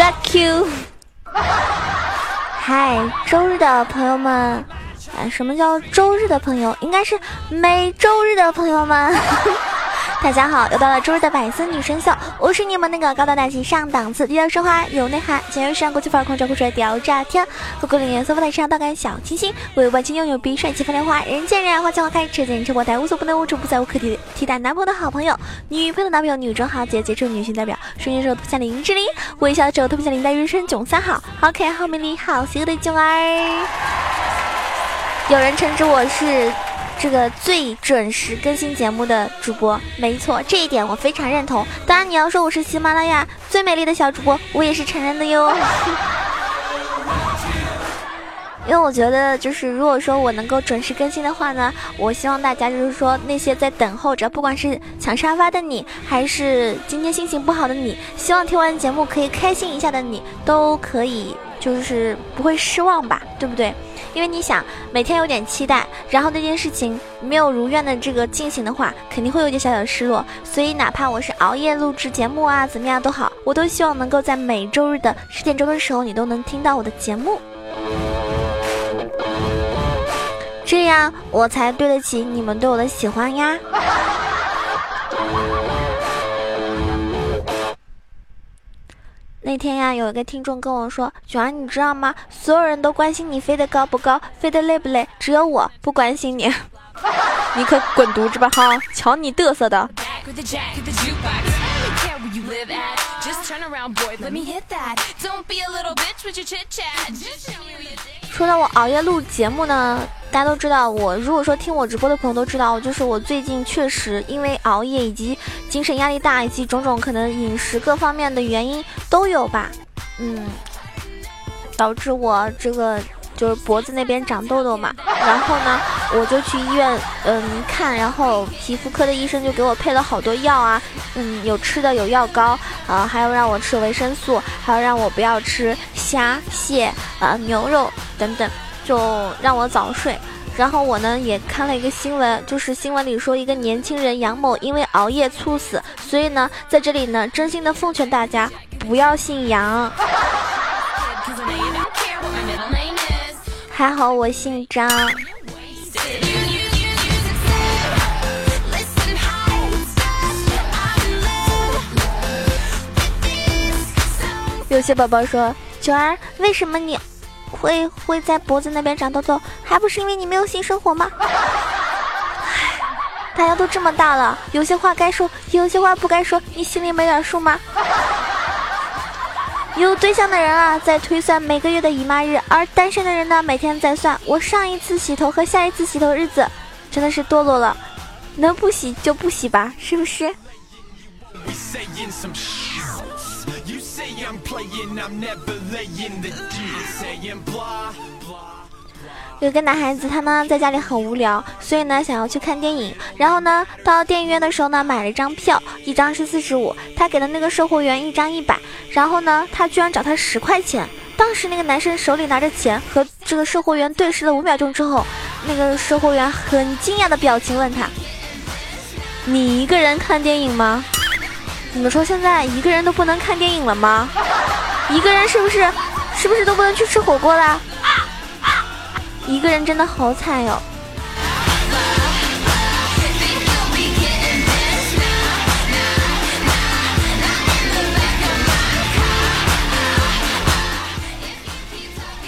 Rock you。嗨，周日的朋友们，啊，什么叫周日的朋友？应该是每周日的朋友们。大家好，又到了周日的百思女神秀，我是你们那个高大大气上档次、低调奢华有内涵、简约时尚国际范儿、空调酷帅屌炸天、不过零颜色、不带时尚大感小清新、为万千拥有比帅气风流花、人见人爱花见花开、车见车爆胎、无所不能、无处不在、无可替替代男朋友的好朋友、女朋友的男朋友、女中豪杰、杰出女性代表、瞬间时候特像林志玲，微笑的时候特别像林黛玉、人囧三好，好可爱、好美丽、好邪恶的囧儿。有人称之我是。这个最准时更新节目的主播，没错，这一点我非常认同。当然，你要说我是喜马拉雅最美丽的小主播，我也是承认的哟。因为我觉得，就是如果说我能够准时更新的话呢，我希望大家就是说那些在等候着，不管是抢沙发的你，还是今天心情不好的你，希望听完节目可以开心一下的你，都可以就是不会失望吧，对不对？因为你想每天有点期待，然后那件事情没有如愿的这个进行的话，肯定会有点小小的失落。所以哪怕我是熬夜录制节目啊，怎么样都好，我都希望能够在每周日的十点钟的时候，你都能听到我的节目，这样我才对得起你们对我的喜欢呀。那天呀，有一个听众跟我说：“九儿，你知道吗？所有人都关心你飞得高不高，飞得累不累，只有我不关心你。你可滚犊子吧！哈，瞧你嘚瑟的。”说到我熬夜录节目呢，大家都知道，我如果说听我直播的朋友都知道，就是我最近确实因为熬夜以及精神压力大，以及种种可能饮食各方面的原因都有吧，嗯，导致我这个。就是脖子那边长痘痘嘛，然后呢，我就去医院，嗯，看，然后皮肤科的医生就给我配了好多药啊，嗯，有吃的有药膏，啊，还有让我吃维生素，还有让我不要吃虾蟹啊牛肉等等，就让我早睡。然后我呢也看了一个新闻，就是新闻里说一个年轻人杨某因为熬夜猝死，所以呢，在这里呢，真心的奉劝大家不要姓杨。还好我姓张。有些宝宝说：“九儿，为什么你会会在脖子那边长痘痘？还不是因为你没有性生活吗？”大家都这么大了，有些话该说，有些话不该说，你心里没点数吗？有对象的人啊，在推算每个月的姨妈日；而单身的人呢，每天在算我上一次洗头和下一次洗头日子，真的是堕落了。能不洗就不洗吧，是不是？有个男孩子，他呢在家里很无聊，所以呢想要去看电影。然后呢到电影院的时候呢买了一张票，一张是四十五，他给了那个售货员一张一百。然后呢他居然找他十块钱。当时那个男生手里拿着钱，和这个售货员对视了五秒钟之后，那个售货员很惊讶的表情问他：“你一个人看电影吗？你们说现在一个人都不能看电影了吗？一个人是不是是不是都不能去吃火锅啦？”一个人真的好惨哟！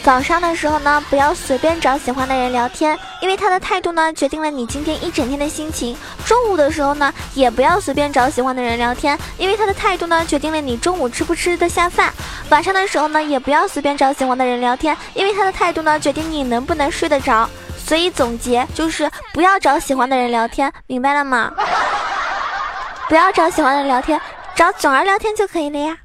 早上的时候呢，不要随便找喜欢的人聊天，因为他的态度呢，决定了你今天一整天的心情。中午的时候呢，也不要随便找喜欢的人聊天，因为他的态度呢，决定了你中午吃不吃得下饭。晚上的时候呢，也不要随便找喜欢的人聊天，因为他的态度呢，决定你能不能睡得着。所以总结就是，不要找喜欢的人聊天，明白了吗？不要找喜欢的人聊天，找囧儿聊天就可以了呀。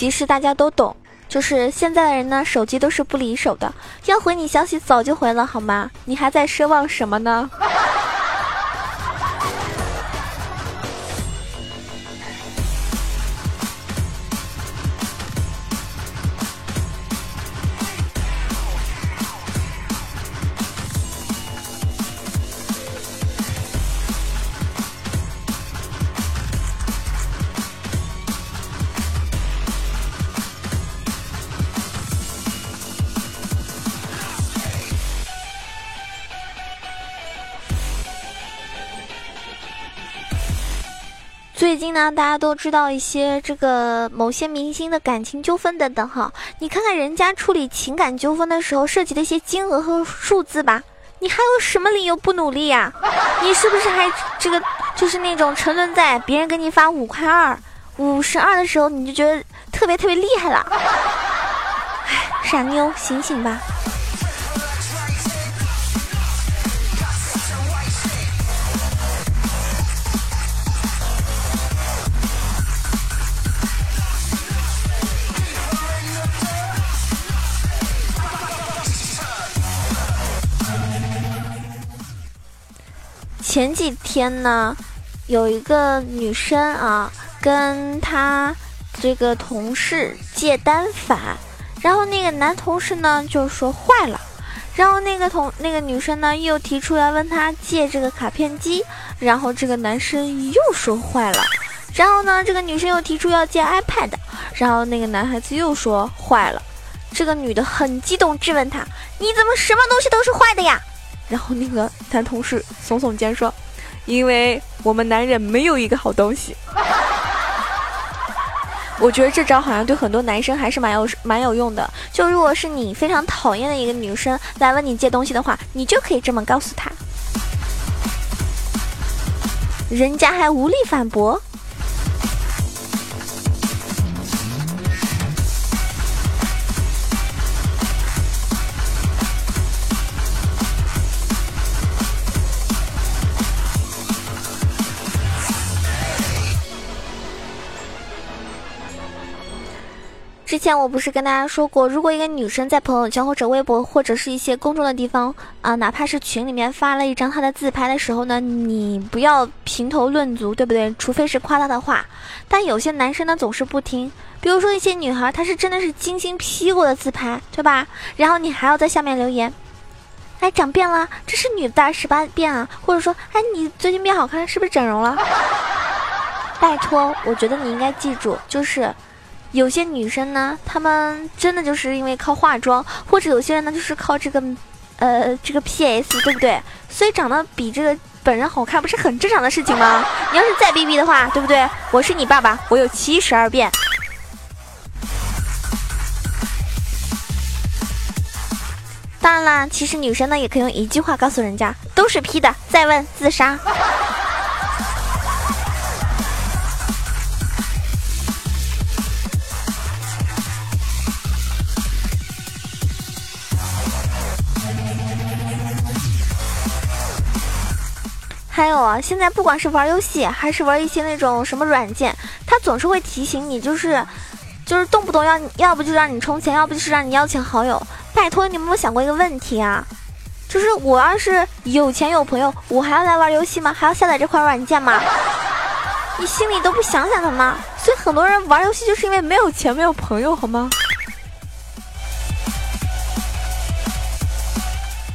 其实大家都懂，就是现在的人呢，手机都是不离手的，要回你消息早就回了，好吗？你还在奢望什么呢？近呢，大家都知道一些这个某些明星的感情纠纷等等哈，你看看人家处理情感纠纷的时候涉及的一些金额和数字吧，你还有什么理由不努力呀？你是不是还这个就是那种沉沦在别人给你发五块二、五十二的时候，你就觉得特别特别厉害了？哎，傻妞，醒醒吧！前几天呢，有一个女生啊，跟她这个同事借单反，然后那个男同事呢就说坏了，然后那个同那个女生呢又提出要问他借这个卡片机，然后这个男生又说坏了，然后呢这个女生又提出要借 iPad，然后那个男孩子又说坏了，这个女的很激动质问他，你怎么什么东西都是坏的呀？然后那个男同事耸耸肩说：“因为我们男人没有一个好东西。”我觉得这招好像对很多男生还是蛮有蛮有用的。就如果是你非常讨厌的一个女生来问你借东西的话，你就可以这么告诉她，人家还无力反驳。前我不是跟大家说过，如果一个女生在朋友圈或者微博或者是一些公众的地方啊，哪怕是群里面发了一张她的自拍的时候呢，你不要评头论足，对不对？除非是夸她的话。但有些男生呢总是不听，比如说一些女孩，她是真的是精心 P 过的自拍，对吧？然后你还要在下面留言，哎，长变了，这是女大十八变啊，或者说，哎，你最近变好看，是不是整容了？拜托，我觉得你应该记住，就是。有些女生呢，她们真的就是因为靠化妆，或者有些人呢就是靠这个，呃，这个 PS，对不对？所以长得比这个本人好看，不是很正常的事情吗？你要是再逼逼的话，对不对？我是你爸爸，我有七十二变。当然啦，其实女生呢也可以用一句话告诉人家，都是 P 的。再问，自杀。还有啊，现在不管是玩游戏还是玩一些那种什么软件，它总是会提醒你，就是，就是动不动要要不就让你充钱，要不就是让你邀请好友。拜托，你有没有想过一个问题啊？就是我要是有钱有朋友，我还要来玩游戏吗？还要下载这款软件吗？你心里都不想想的吗？所以很多人玩游戏就是因为没有钱没有朋友，好吗？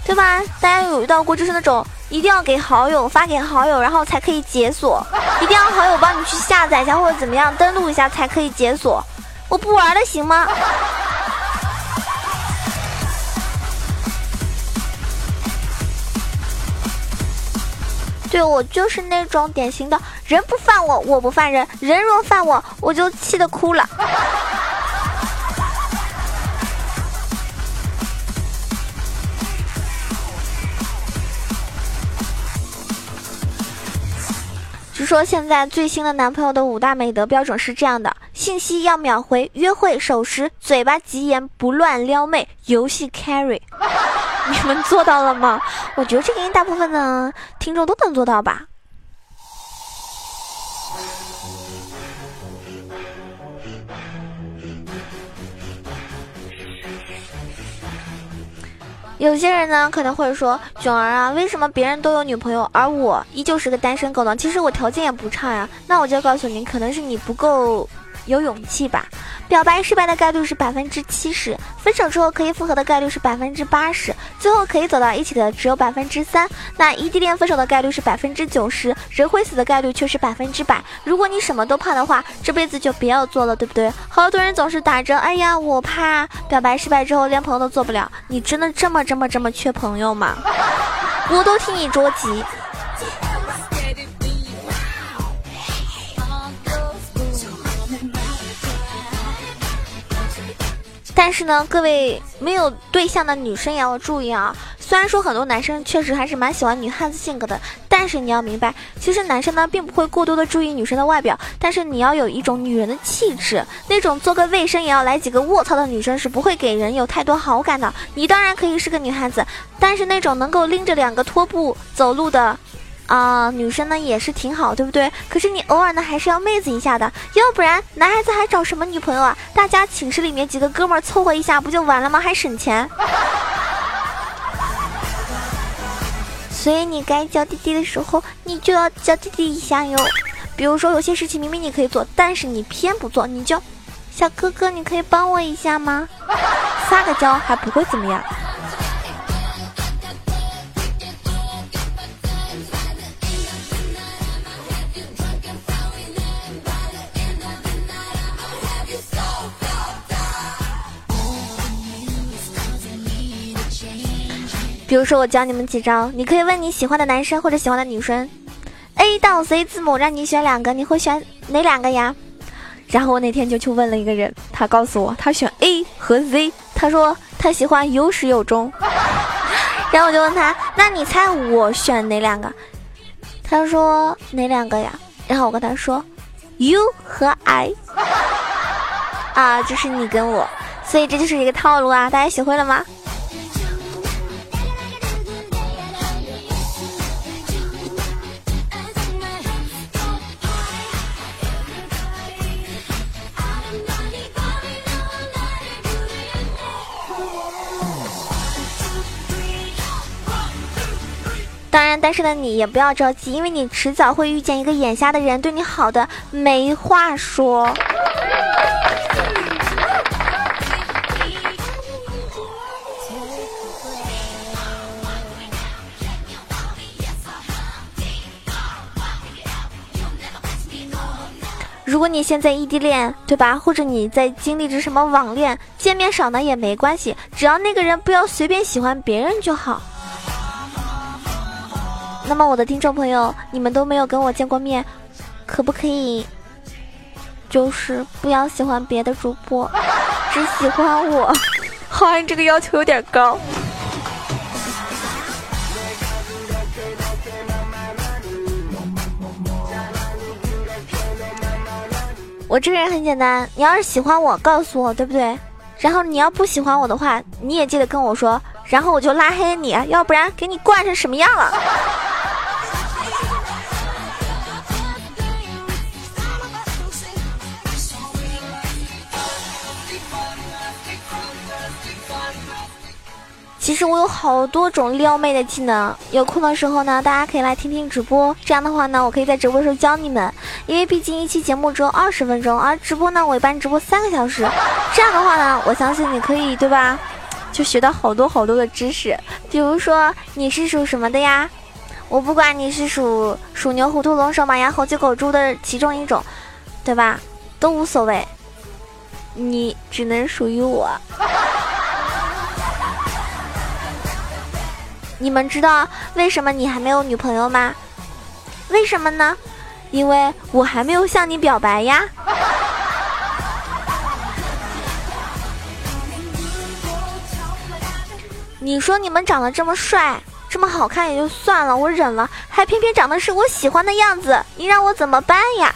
对吧？大家有遇到过就是那种。一定要给好友发给好友，然后才可以解锁。一定要好友帮你去下载一下或者怎么样登录一下才可以解锁。我不玩，了，行吗？对我就是那种典型的人不犯我，我不犯人，人若犯我，我就气得哭了。说现在最新的男朋友的五大美德标准是这样的：信息要秒回，约会守时，嘴巴极言，不乱撩妹，游戏 carry。你们做到了吗？我觉得这个大部分的听众都能做到吧。有些人呢可能会说，囧儿啊，为什么别人都有女朋友，而我依旧是个单身狗呢？其实我条件也不差呀。那我就告诉你，可能是你不够有勇气吧。表白失败的概率是百分之七十，分手之后可以复合的概率是百分之八十，最后可以走到一起的只有百分之三。那异地恋分手的概率是百分之九十，人会死的概率却是百分之百。如果你什么都怕的话，这辈子就别要做了，对不对？好多人总是打着“哎呀，我怕表白失败之后连朋友都做不了”，你真的这么这么这么缺朋友吗？我都替你着急。但是呢，各位没有对象的女生也要注意啊。虽然说很多男生确实还是蛮喜欢女汉子性格的，但是你要明白，其实男生呢并不会过多的注意女生的外表，但是你要有一种女人的气质，那种做个卫生也要来几个卧槽的女生是不会给人有太多好感的。你当然可以是个女汉子，但是那种能够拎着两个拖布走路的。啊，女生呢也是挺好，对不对？可是你偶尔呢还是要妹子一下的，要不然男孩子还找什么女朋友啊？大家寝室里面几个哥们凑合一下不就完了吗？还省钱。所以你该叫弟弟的时候，你就要叫弟弟一下哟。比如说有些事情明明你可以做，但是你偏不做，你就小哥哥，你可以帮我一下吗？撒个娇还不会怎么样。比如说，我教你们几招，你可以问你喜欢的男生或者喜欢的女生，A 到 Z 字母让你选两个，你会选哪两个呀？然后我那天就去问了一个人，他告诉我他选 A 和 Z，他说他喜欢有始有终。然后我就问他，那你猜我选哪两个？他说哪两个呀？然后我跟他说，U 和 I。啊，就是你跟我，所以这就是一个套路啊，大家学会了吗？然，单身的你也不要着急，因为你迟早会遇见一个眼瞎的人，对你好的没话说。如果你现在异地恋，对吧？或者你在经历着什么网恋，见面少呢也没关系，只要那个人不要随便喜欢别人就好。那么我的听众朋友，你们都没有跟我见过面，可不可以，就是不要喜欢别的主播，只喜欢我？好像这个要求有点高。我这个人很简单，你要是喜欢我，告诉我，对不对？然后你要不喜欢我的话，你也记得跟我说，然后我就拉黑你，要不然给你惯成什么样了？其实我有好多种撩妹的技能，有空的时候呢，大家可以来听听直播。这样的话呢，我可以在直播时候教你们，因为毕竟一期节目只有二十分钟，而直播呢，我一般直播三个小时。这样的话呢，我相信你可以，对吧？就学到好多好多的知识。比如说你是属什么的呀？我不管你是属属牛、虎、兔、龙、蛇、马、羊、猴、鸡、狗、猪的其中一种，对吧？都无所谓，你只能属于我。你们知道为什么你还没有女朋友吗？为什么呢？因为我还没有向你表白呀。你说你们长得这么帅，这么好看也就算了，我忍了，还偏偏长得是我喜欢的样子，你让我怎么办呀？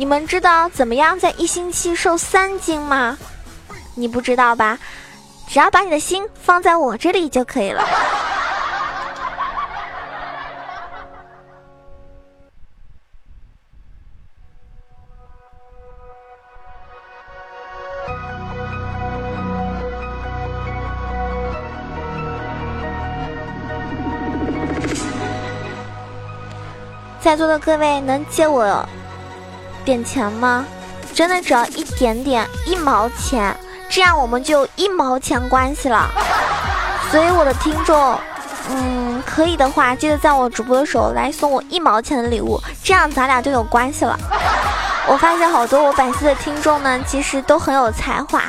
你们知道怎么样在一星期瘦三斤吗？你不知道吧？只要把你的心放在我这里就可以了。在座的各位，能借我点钱吗？真的只要一点点，一毛钱，这样我们就一毛钱关系了。所以我的听众，嗯，可以的话，记得在我直播的时候来送我一毛钱的礼物，这样咱俩就有关系了。我发现好多我百思的听众呢，其实都很有才华。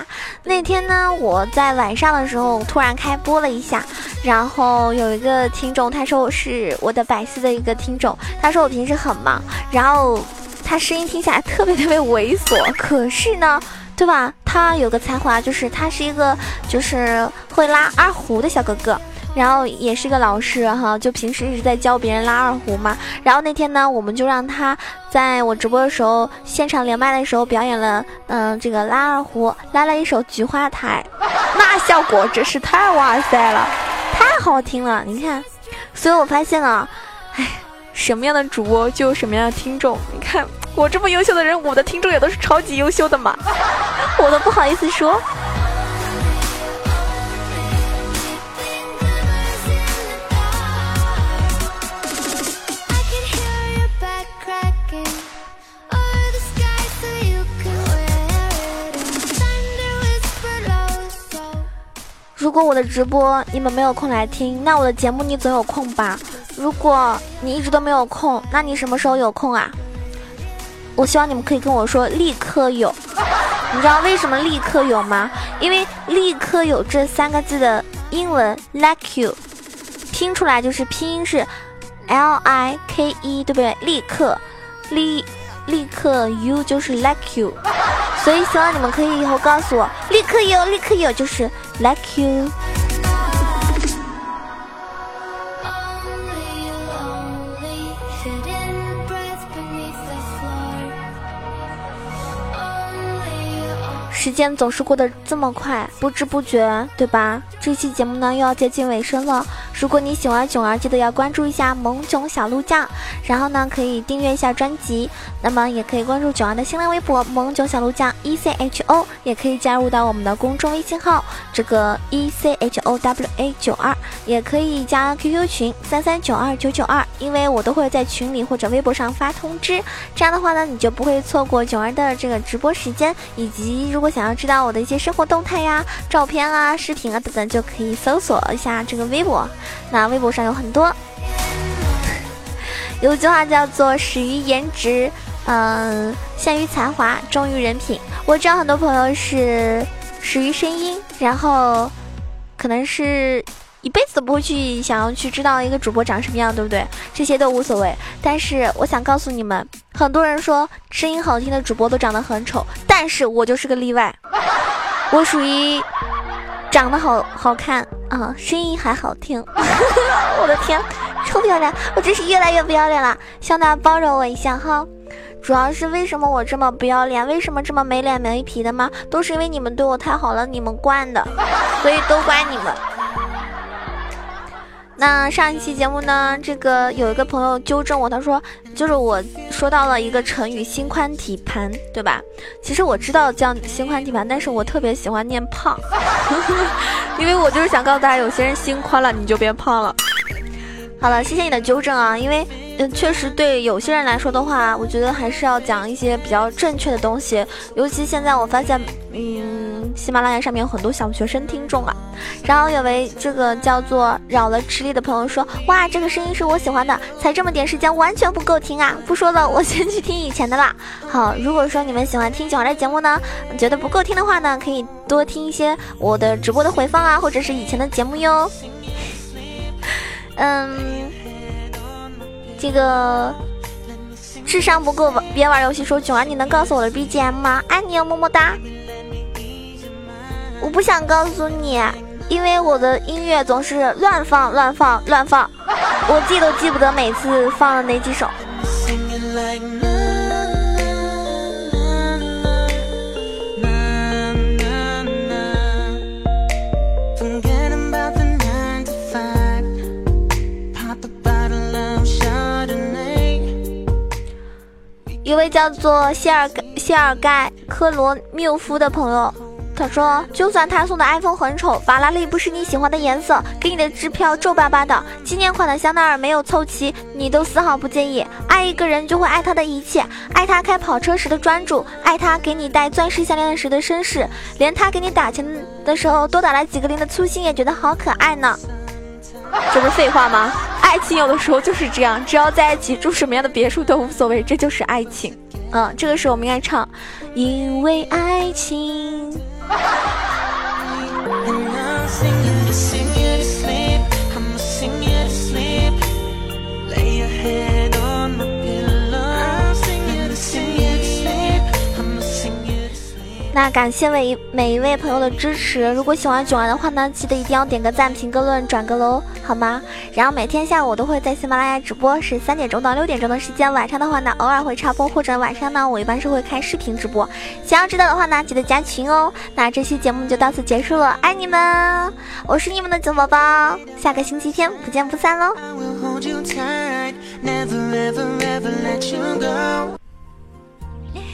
那天呢，我在晚上的时候突然开播了一下，然后有一个听众，他说我是我的百思的一个听众，他说我平时很忙，然后他声音听起来特别特别猥琐，可是呢，对吧？他有个才华，就是他是一个就是会拉二胡的小哥哥。然后也是个老师哈，就平时一直在教别人拉二胡嘛。然后那天呢，我们就让他在我直播的时候，现场连麦的时候表演了，嗯，这个拉二胡，拉了一首《菊花台》，那效果真是太哇塞了，太好听了。你看，所以我发现了，哎，什么样的主播就有什么样的听众。你看我这么优秀的人，我的听众也都是超级优秀的嘛，我都不好意思说。如果我的直播你们没有空来听，那我的节目你总有空吧？如果你一直都没有空，那你什么时候有空啊？我希望你们可以跟我说立刻有。你知道为什么立刻有吗？因为立刻有这三个字的英文 like you，拼出来就是拼音是 l i k e，对不对？立刻，立立刻 you 就是 like you，所以希望你们可以以后告诉我立刻有，立刻有就是。Like you。时间总是过得这么快，不知不觉，对吧？这期节目呢又要接近尾声了。如果你喜欢囧儿，记得要关注一下萌囧小鹿酱，然后呢可以订阅一下专辑。那么也可以关注囧儿的新浪微博萌囧小鹿酱 E C H O，也可以加入到我们的公众微信号这个 E C H O W A 九二，也可以加 QQ 群三三九二九九二，因为我都会在群里或者微博上发通知。这样的话呢，你就不会错过囧儿的这个直播时间，以及如果想要知道我的一些生活动态呀、照片啊、视频啊等等，就可以搜索一下这个微博。那微博上有很多，有句话叫做“始于颜值”。嗯，陷于才华，忠于人品。我知道很多朋友是始于声音，然后可能是一辈子都不会去想要去知道一个主播长什么样，对不对？这些都无所谓。但是我想告诉你们，很多人说声音好听的主播都长得很丑，但是我就是个例外。我属于长得好好看啊，声音还好听。我的天，臭漂亮！我真是越来越不要脸了，希望大家包容我一下哈。主要是为什么我这么不要脸，为什么这么没脸没皮的吗？都是因为你们对我太好了，你们惯的，所以都怪你们。那上一期节目呢，这个有一个朋友纠正我，他说就是我说到了一个成语“心宽体盘”，对吧？其实我知道叫“心宽体盘”，但是我特别喜欢念“胖”，因为我就是想告诉大家，有些人心宽了，你就变胖了。好了，谢谢你的纠正啊，因为。确实对有些人来说的话，我觉得还是要讲一些比较正确的东西。尤其现在我发现，嗯，喜马拉雅上面有很多小学生听众啊。然后有位这个叫做扰了吃力的朋友说：“哇，这个声音是我喜欢的，才这么点时间，完全不够听啊！不说了，我先去听以前的啦。”好，如果说你们喜欢听九儿的节目呢，觉得不够听的话呢，可以多听一些我的直播的回放啊，或者是以前的节目哟。嗯，这个智商不够别玩游戏。说囧儿，你能告诉我的 BGM 吗？爱你哦，么么哒。我不想告诉你，因为我的音乐总是乱放、乱放、乱放，我记都记不得每次放了哪几首。一位叫做谢尔盖谢尔盖科罗缪夫的朋友，他说：“就算他送的 iPhone 很丑，法拉利不是你喜欢的颜色，给你的支票皱巴巴的，纪念款的香奈儿没有凑齐，你都丝毫不介意。爱一个人就会爱他的一切，爱他开跑车时的专注，爱他给你戴钻石项链时的绅士，连他给你打钱的时候多打了几个零的粗心也觉得好可爱呢。”这不是废话吗？爱情有的时候就是这样，只要在一起住什么样的别墅都无所谓，这就是爱情。嗯，这个时候我们应该唱，因为爱情。那感谢每一每一位朋友的支持，如果喜欢囧儿的话呢，记得一定要点个赞、评个论、转个楼，好吗？然后每天下午我都会在喜马拉雅直播，是三点钟到六点钟的时间。晚上的话呢，偶尔会插播，或者晚上呢，我一般是会开视频直播。想要知道的话呢，记得加群哦。那这期节目就到此结束了，爱你们，我是你们的九宝宝，下个星期天不见不散喽。